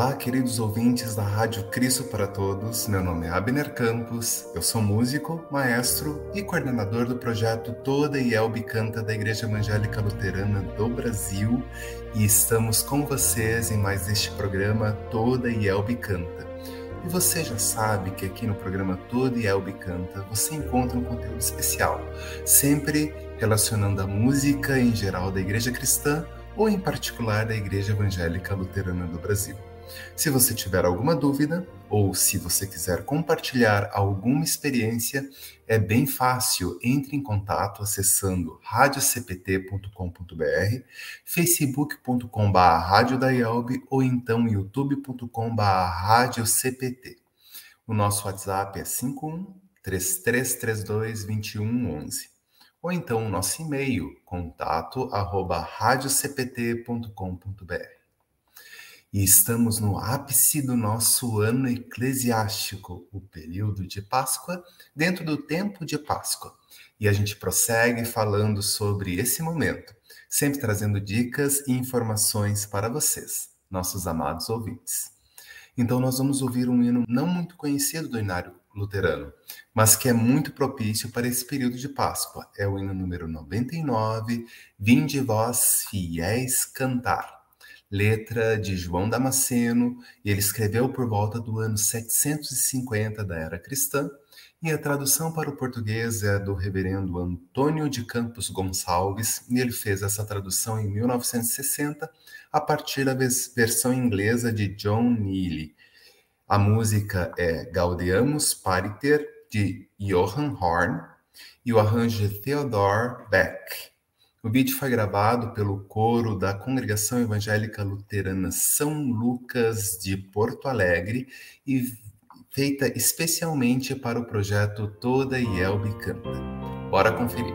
Olá, queridos ouvintes da Rádio Cristo para Todos. Meu nome é Abner Campos, eu sou músico, maestro e coordenador do projeto Toda Yelbe Canta da Igreja Evangélica Luterana do Brasil e estamos com vocês em mais este programa Toda Yelbe Canta. E você já sabe que aqui no programa Toda Yelbe Canta você encontra um conteúdo especial, sempre relacionando a música em geral da Igreja Cristã ou em particular da Igreja Evangélica Luterana do Brasil. Se você tiver alguma dúvida ou se você quiser compartilhar alguma experiência, é bem fácil. Entre em contato acessando radiocpt.com.br, facebook.com.br ou então youtube.com.br radiocpt. O nosso WhatsApp é 51 3332 2111 ou então o nosso e-mail, contato arroba radiocpt.com.br. E estamos no ápice do nosso ano eclesiástico, o período de Páscoa, dentro do tempo de Páscoa. E a gente prossegue falando sobre esse momento, sempre trazendo dicas e informações para vocês, nossos amados ouvintes. Então, nós vamos ouvir um hino não muito conhecido do Inário luterano, mas que é muito propício para esse período de Páscoa. É o hino número 99, Vinde vós fiéis cantar. Letra de João Damasceno, e ele escreveu por volta do ano 750 da era cristã, e a tradução para o português é do reverendo Antônio de Campos Gonçalves, e ele fez essa tradução em 1960 a partir da versão inglesa de John Neely. A música é Gaudeamus Pariter, de Johann Horn, e o arranjo de Theodor Beck. O vídeo foi gravado pelo coro da Congregação Evangélica Luterana São Lucas de Porto Alegre e feita especialmente para o projeto Toda Yelbe Canta. Bora conferir.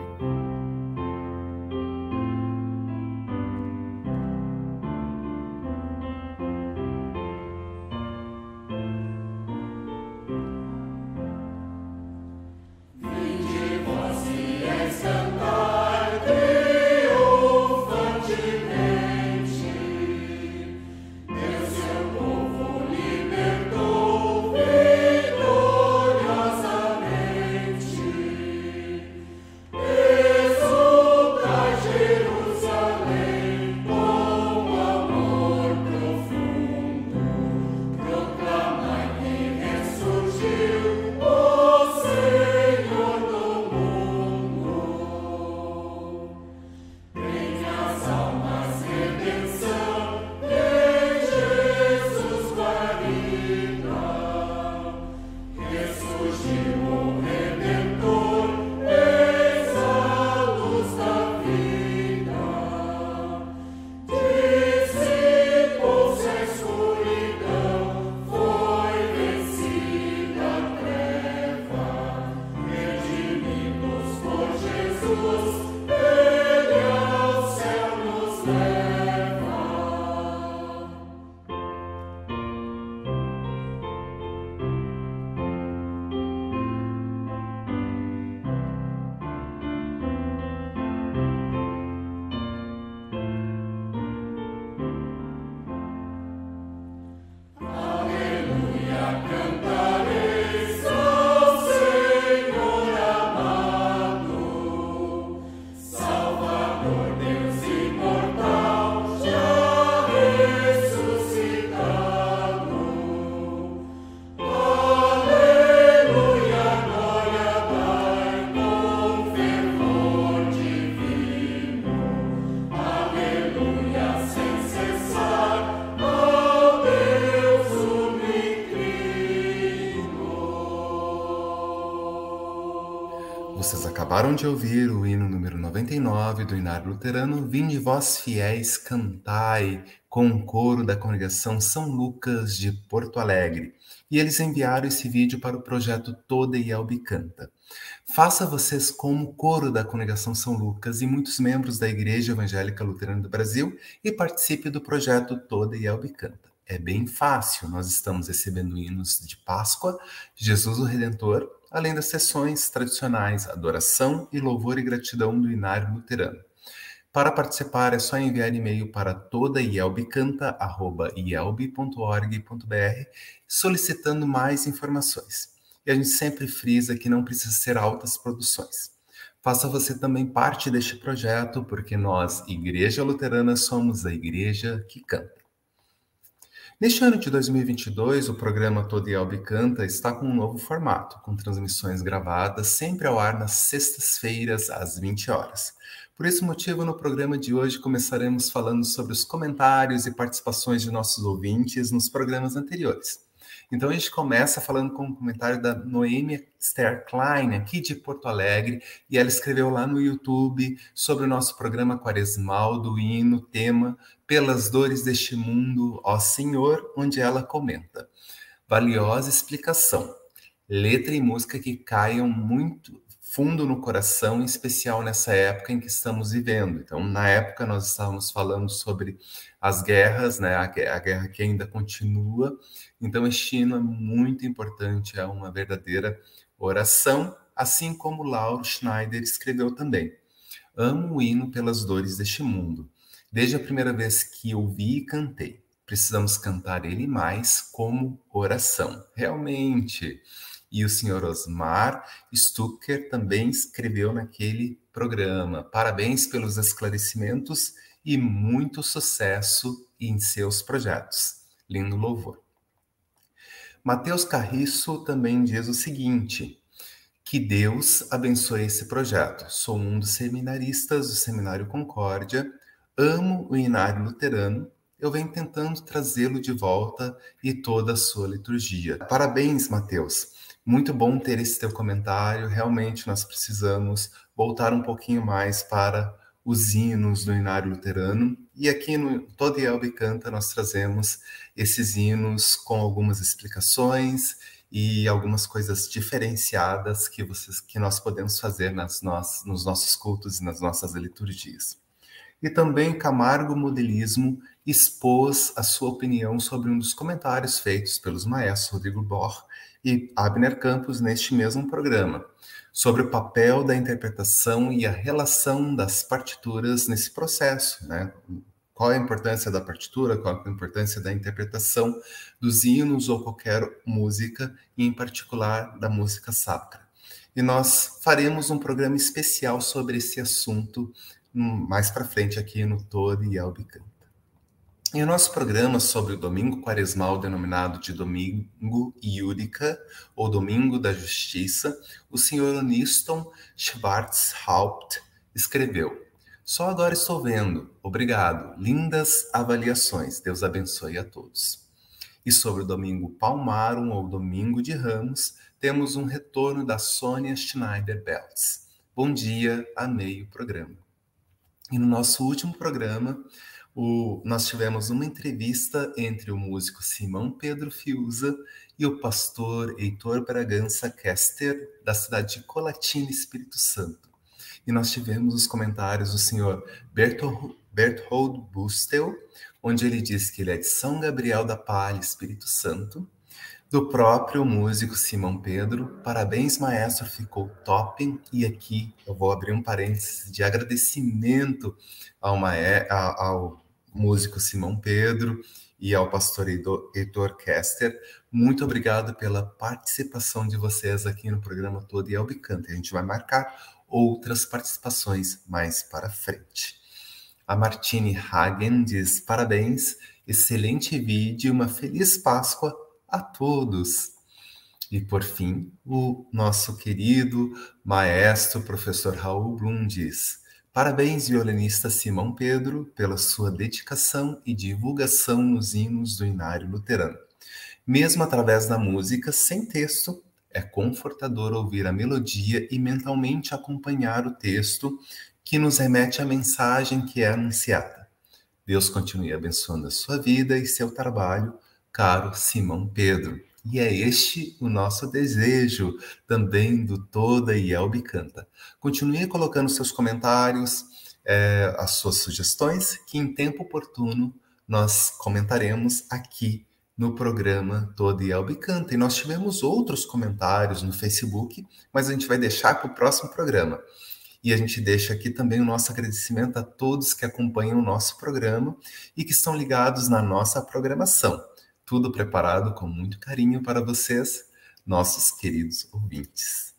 De ouvir o hino número 99 do Inário Luterano, Vinde vós fiéis, cantai, com o coro da congregação São Lucas de Porto Alegre. E eles enviaram esse vídeo para o projeto Toda Yelbe Canta. Faça vocês como coro da congregação São Lucas e muitos membros da Igreja Evangélica Luterana do Brasil e participe do projeto Toda Yelbe Canta. É bem fácil, nós estamos recebendo hinos de Páscoa, Jesus o Redentor, além das sessões tradicionais, adoração e louvor e gratidão do Inário Luterano. Para participar é só enviar e-mail para todaielbicanta@ielb.org.br solicitando mais informações. E a gente sempre frisa que não precisa ser altas produções. Faça você também parte deste projeto, porque nós, Igreja Luterana, somos a igreja que canta. Neste ano de 2022, o programa Todo Elbe Canta está com um novo formato, com transmissões gravadas sempre ao ar nas sextas-feiras, às 20 horas. Por esse motivo, no programa de hoje começaremos falando sobre os comentários e participações de nossos ouvintes nos programas anteriores. Então a gente começa falando com um comentário da Noêmia Ster Klein, aqui de Porto Alegre, e ela escreveu lá no YouTube sobre o nosso programa quaresmal do hino, tema Pelas Dores deste Mundo, ó Senhor, onde ela comenta. Valiosa explicação. Letra e música que caiam muito fundo no coração, em especial nessa época em que estamos vivendo. Então, na época, nós estávamos falando sobre as guerras, né? a, guerra que ainda continua, então, este hino é muito importante, é uma verdadeira oração, assim como Lauro Schneider escreveu também. Amo o hino pelas dores deste mundo. Desde a primeira vez que ouvi e cantei. Precisamos cantar ele mais como oração. Realmente. E o senhor Osmar Stucker também escreveu naquele programa. Parabéns pelos esclarecimentos e muito sucesso em seus projetos. Lindo louvor. Mateus Carriço também diz o seguinte: que Deus abençoe esse projeto. Sou um dos seminaristas do Seminário Concórdia, amo o Inário Luterano, eu venho tentando trazê-lo de volta e toda a sua liturgia. Parabéns, Mateus. Muito bom ter esse teu comentário. Realmente nós precisamos voltar um pouquinho mais para os hinos do Inário Luterano. E aqui no Todo Elbe Canta nós trazemos esses hinos com algumas explicações e algumas coisas diferenciadas que vocês que nós podemos fazer nas nós, nos nossos cultos e nas nossas liturgias. E também Camargo Modelismo expôs a sua opinião sobre um dos comentários feitos pelos maestros Rodrigo Bor e Abner Campos neste mesmo programa, sobre o papel da interpretação e a relação das partituras nesse processo, né? qual a importância da partitura, qual a importância da interpretação dos hinos ou qualquer música, e em particular da música sacra. E nós faremos um programa especial sobre esse assunto mais para frente aqui no Todo e Albicanta. Em nosso programa sobre o domingo quaresmal denominado de Domingo Iúdica, ou Domingo da Justiça, o senhor Oniston Schwarzhaupt escreveu só agora estou vendo. Obrigado. Lindas avaliações. Deus abençoe a todos. E sobre o domingo Palmarum ou domingo de Ramos, temos um retorno da Sônia Schneider Belts. Bom dia, amei o programa. E no nosso último programa, o, nós tivemos uma entrevista entre o músico Simão Pedro Fiuza e o pastor Heitor Bragança Kester, da cidade de Colatina, Espírito Santo e nós tivemos os comentários do senhor Berthold, Bustel, onde ele diz que ele é de São Gabriel da Palha, Espírito Santo, do próprio músico Simão Pedro. Parabéns, maestro, ficou top. E aqui eu vou abrir um parênteses de agradecimento ao, ao músico Simão Pedro e ao pastor Heitor Kester. Muito obrigado pela participação de vocês aqui no programa todo e Albicante. A gente vai marcar outras participações mais para frente. A Martine Hagen diz: parabéns, excelente vídeo, uma feliz Páscoa a todos. E por fim, o nosso querido maestro professor Raul Blum diz: Parabéns, violinista Simão Pedro, pela sua dedicação e divulgação nos hinos do Inário Luterano. Mesmo através da música, sem texto, é confortador ouvir a melodia e mentalmente acompanhar o texto que nos remete à mensagem que é anunciada. Deus continue abençoando a sua vida e seu trabalho, caro Simão Pedro. E é este o nosso desejo também do Toda e Canta. Continue colocando seus comentários, é, as suas sugestões, que em tempo oportuno nós comentaremos aqui no programa Todo e Canta. E nós tivemos outros comentários no Facebook, mas a gente vai deixar para o próximo programa. E a gente deixa aqui também o nosso agradecimento a todos que acompanham o nosso programa e que estão ligados na nossa programação. Tudo preparado com muito carinho para vocês, nossos queridos ouvintes.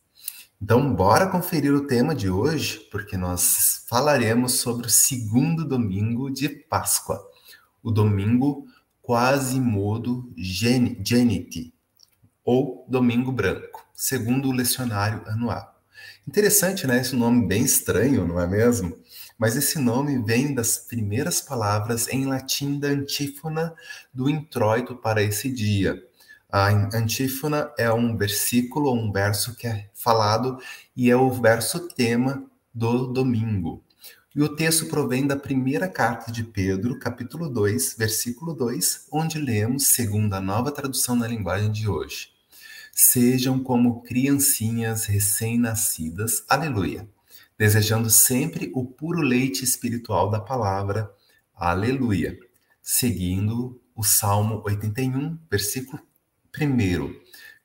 Então, bora conferir o tema de hoje, porque nós falaremos sobre o segundo domingo de Páscoa, o domingo Quasimodo Geniti, ou Domingo Branco, segundo o lecionário anual. Interessante, né? Esse nome bem estranho, não é mesmo? Mas esse nome vem das primeiras palavras em latim da antífona do introito para esse dia, a antífona é um versículo, um verso que é falado e é o verso tema do domingo. E o texto provém da primeira carta de Pedro, capítulo 2, versículo 2, onde lemos, segundo a nova tradução na linguagem de hoje: Sejam como criancinhas recém-nascidas, aleluia, desejando sempre o puro leite espiritual da palavra, aleluia, seguindo o Salmo 81, versículo Primeiro,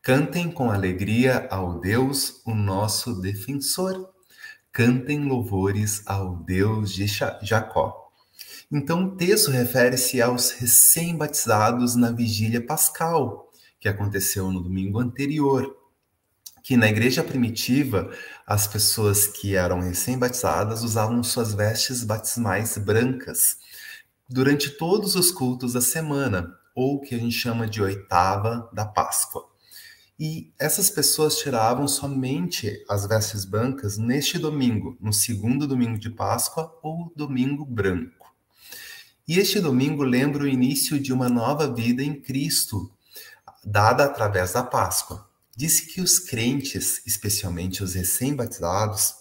cantem com alegria ao Deus, o nosso defensor. Cantem louvores ao Deus de Jacó. Então, o texto refere-se aos recém-batizados na vigília pascal, que aconteceu no domingo anterior. Que na igreja primitiva, as pessoas que eram recém-batizadas usavam suas vestes batismais brancas durante todos os cultos da semana, ou que a gente chama de oitava da Páscoa. E essas pessoas tiravam somente as vestes brancas neste domingo, no segundo domingo de Páscoa ou domingo branco. E este domingo lembra o início de uma nova vida em Cristo, dada através da Páscoa. Disse que os crentes, especialmente os recém-batizados,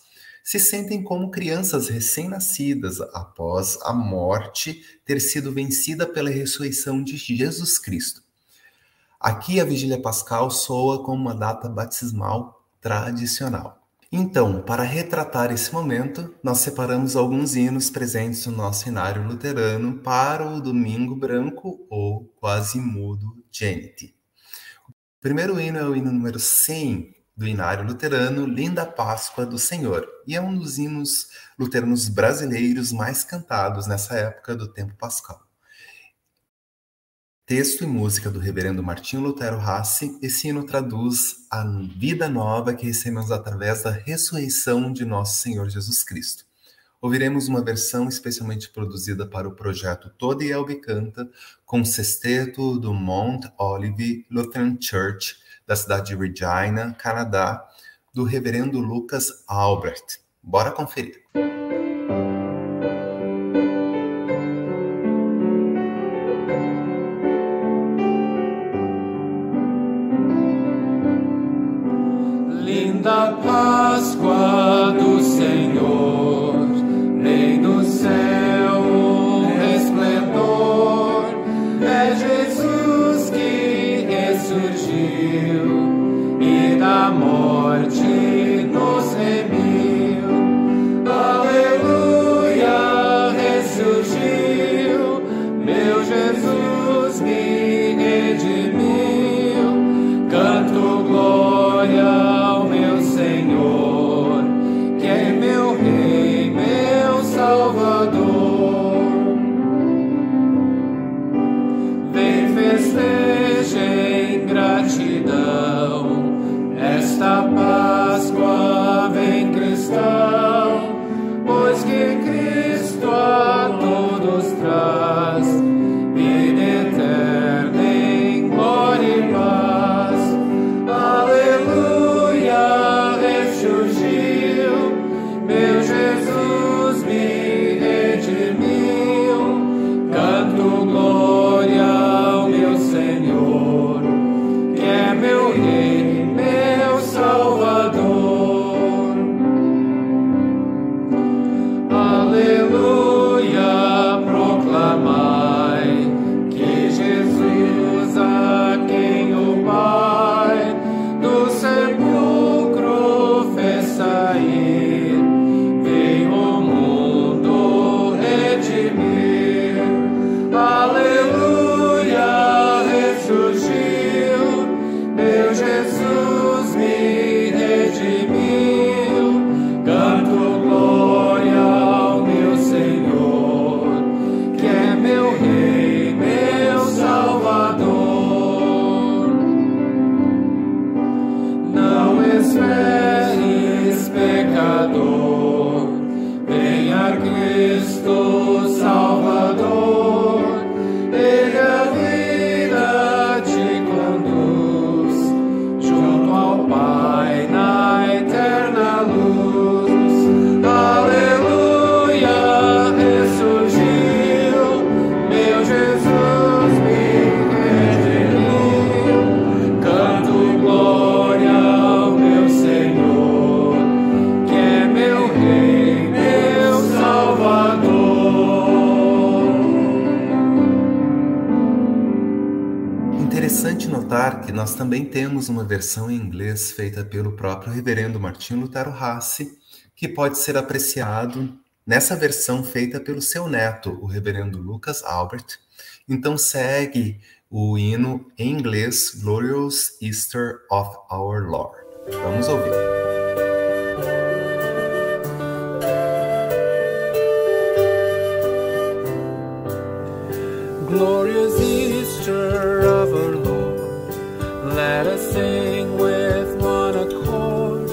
se sentem como crianças recém-nascidas após a morte ter sido vencida pela ressurreição de Jesus Cristo. Aqui a Vigília Pascal soa como uma data batismal tradicional. Então, para retratar esse momento, nós separamos alguns hinos presentes no nosso cenário luterano para o Domingo Branco ou Quase Mudo Geniti. O primeiro hino é o hino número 100, do Inário Luterano, Linda Páscoa do Senhor, e é um dos hinos luteranos brasileiros mais cantados nessa época do tempo pascal. Texto e música do reverendo Martinho Lutero Rassi, esse hino traduz a vida nova que recebemos através da ressurreição de nosso Senhor Jesus Cristo. Ouviremos uma versão especialmente produzida para o projeto Toda e Elbe Canta, com sexteto do Mount Olive Lutheran Church, da cidade de Regina, Canadá, do reverendo Lucas Albert. Bora conferir. Linda Páscoa do Senhor, nós também temos uma versão em inglês feita pelo próprio reverendo Martin Lutero Hassi, que pode ser apreciado nessa versão feita pelo seu neto, o reverendo Lucas Albert. Então segue o hino em inglês Glorious Easter of Our Lord. Vamos ouvir. Glorious Easter of our Lord. Let us sing with one accord.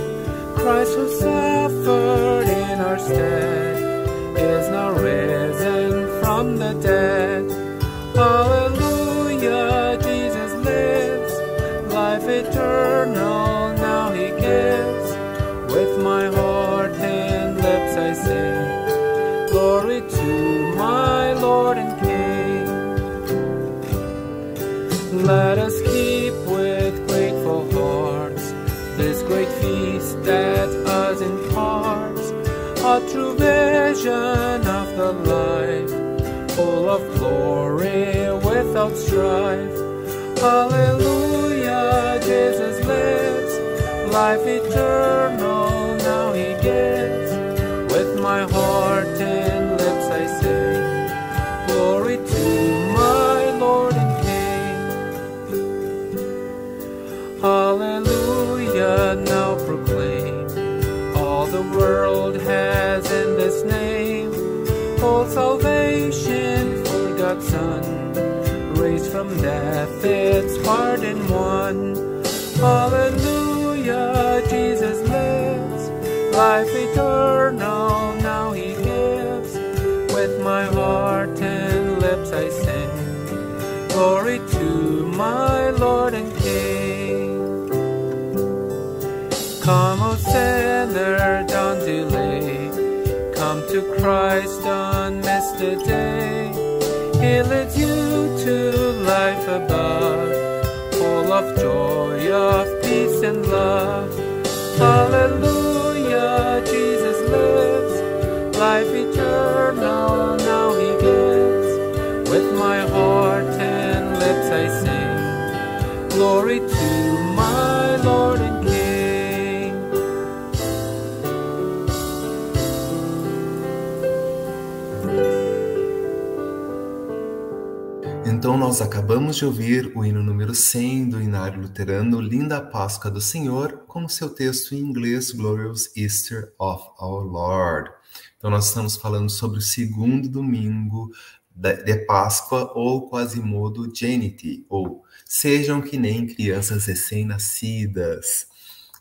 Christ who suffered in our stead is now risen from the dead. Hallelujah, vision of the life, full of glory without strife. Hallelujah, Jesus lives, life eternal death, its pardon one. Hallelujah, Jesus lives, life eternal now he gives. With my heart and lips I sing, glory to my Lord and King. Come, O sinner, don't delay Come to Christ on Mr. Day. He leads you to life above, full of joy, of peace and love. Hallelujah, Jesus lives, life Então, nós acabamos de ouvir o hino número 100 do Inário Luterano, Linda Páscoa do Senhor, com seu texto em inglês, Glorious Easter of Our Lord. Então, nós estamos falando sobre o segundo domingo de Páscoa, ou Quasimodo Geniti, ou Sejam que nem crianças recém-nascidas.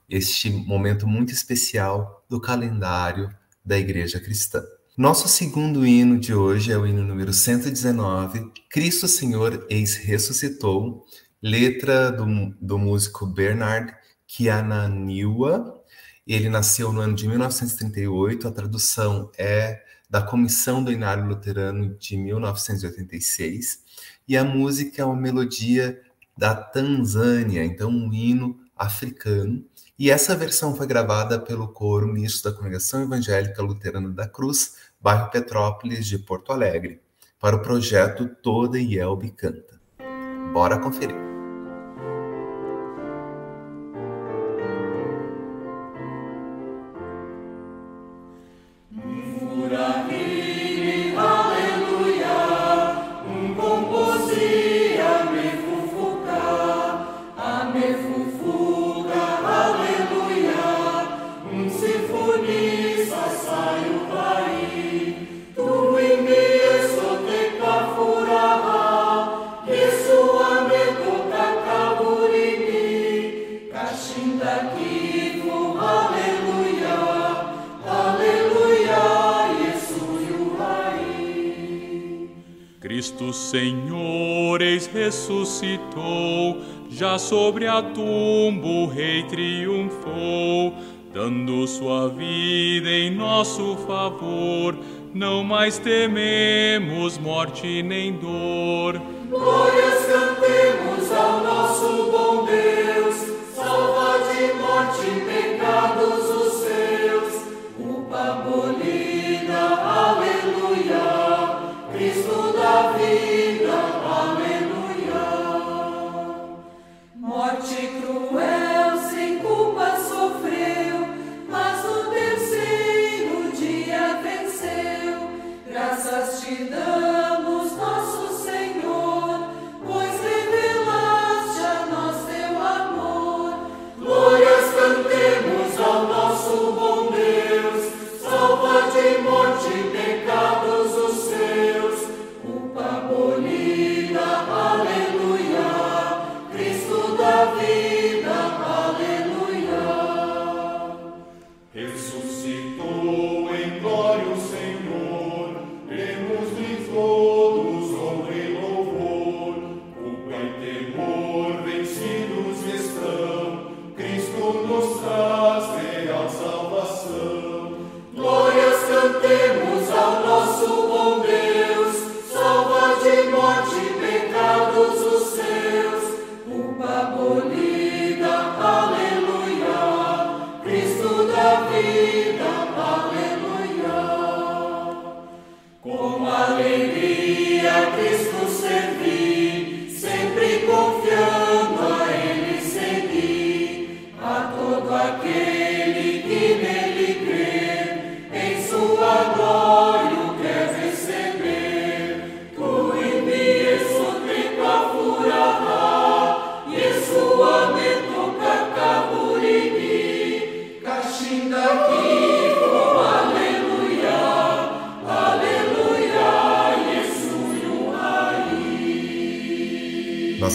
Este momento muito especial do calendário da Igreja Cristã. Nosso segundo hino de hoje é o hino número 119, Cristo Senhor eis ressuscitou, letra do, do músico Bernard Kiananiwa. Ele nasceu no ano de 1938, a tradução é da Comissão do Inário Luterano de 1986, e a música é uma melodia da Tanzânia, então um hino africano. E essa versão foi gravada pelo coro misto da Congregação Evangélica Luterana da Cruz, bairro Petrópolis de Porto Alegre, para o projeto Toda Yelbe Canta. Bora conferir. Cristo Senhor, ressuscitou, já sobre a tumba o Rei triunfou, dando sua vida em nosso favor. Não mais tememos morte nem dor. Glórias cantemos ao nosso bom Deus,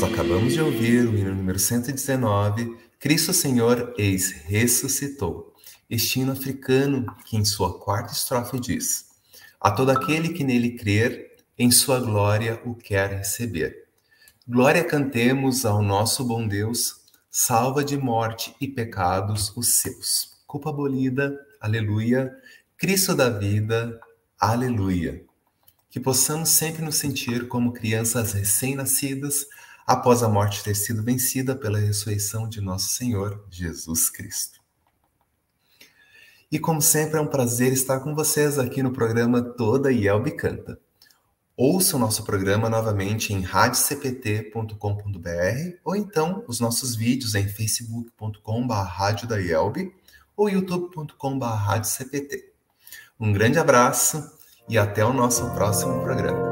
Acabamos de ouvir o hino número 119, Cristo Senhor eis ressuscitou. Este hino africano que em sua quarta estrofe diz: A todo aquele que nele crer, em sua glória o quer receber. Glória cantemos ao nosso bom Deus, salva de morte e pecados os seus. Culpa abolida, aleluia. Cristo da vida, aleluia. Que possamos sempre nos sentir como crianças recém-nascidas após a morte ter sido vencida pela ressurreição de nosso Senhor Jesus Cristo. E como sempre, é um prazer estar com vocês aqui no programa Toda Yelbe Canta. Ouça o nosso programa novamente em radiocpt.com.br ou então os nossos vídeos em facebook.com.br ou youtube.com.br Um grande abraço e até o nosso próximo programa.